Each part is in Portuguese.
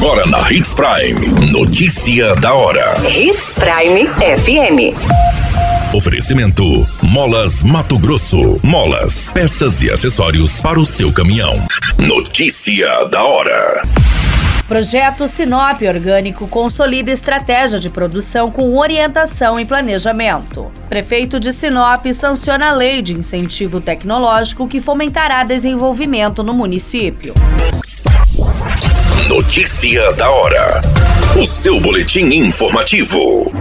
Agora na Hits Prime. Notícia da hora. Hits Prime FM. Oferecimento: Molas Mato Grosso. Molas, peças e acessórios para o seu caminhão. Notícia da hora. Projeto Sinop Orgânico consolida estratégia de produção com orientação e planejamento. Prefeito de Sinop sanciona a lei de incentivo tecnológico que fomentará desenvolvimento no município. Notícia da hora. O seu boletim informativo.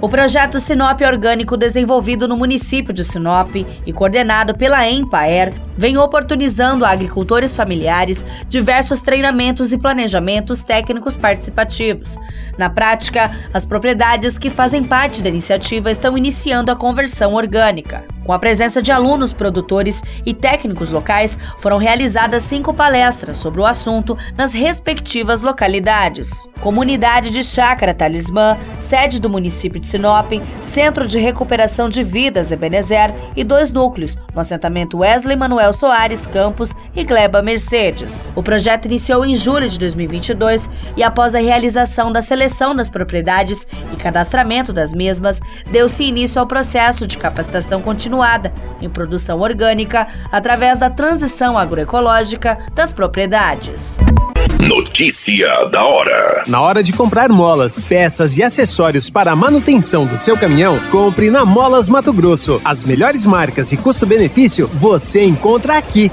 O projeto Sinop Orgânico, desenvolvido no município de Sinop e coordenado pela Empaer, vem oportunizando a agricultores familiares diversos treinamentos e planejamentos técnicos participativos. Na prática, as propriedades que fazem parte da iniciativa estão iniciando a conversão orgânica. Com a presença de alunos, produtores e técnicos locais, foram realizadas cinco palestras sobre o assunto nas respectivas localidades. Comunidade de Chácara Talismã, sede do município de Sinop, Centro de Recuperação de Vidas Ebenezer e dois núcleos, no assentamento Wesley Manuel Soares Campos e Gleba Mercedes. O projeto iniciou em julho de 2022 e após a realização da seleção das propriedades e cadastramento das mesmas, deu-se início ao processo de capacitação contínua continuada em produção orgânica através da transição agroecológica das propriedades. Notícia da hora. Na hora de comprar molas, peças e acessórios para a manutenção do seu caminhão, compre na Molas Mato Grosso. As melhores marcas e custo-benefício você encontra aqui.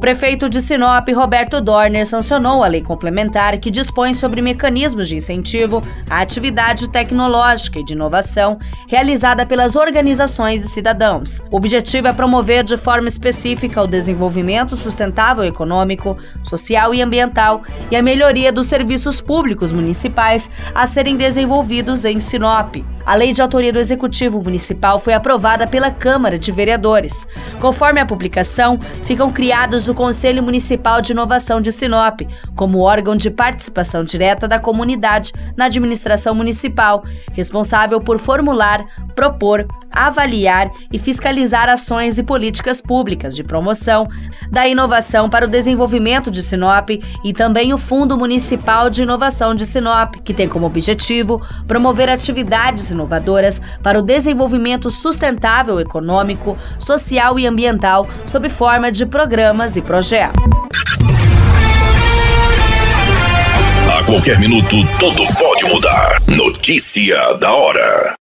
O prefeito de Sinop, Roberto Dorner, sancionou a lei complementar que dispõe sobre mecanismos de incentivo à atividade tecnológica e de inovação realizada pelas organizações de cidadãos. O objetivo é promover de forma específica o desenvolvimento sustentável econômico, social e ambiental e a melhoria dos serviços públicos municipais a serem desenvolvidos em Sinop. A lei de autoria do Executivo Municipal foi aprovada pela Câmara de Vereadores. Conforme a publicação, ficam criados o Conselho Municipal de Inovação de Sinop, como órgão de participação direta da comunidade na administração municipal, responsável por formular, propor, avaliar e fiscalizar ações e políticas públicas de promoção da inovação para o desenvolvimento de Sinop e também o Fundo Municipal de Inovação de Sinop, que tem como objetivo promover atividades inovadoras para o desenvolvimento sustentável econômico, social e ambiental sob forma de programas e projetos. A qualquer minuto, tudo pode mudar. Notícia da hora.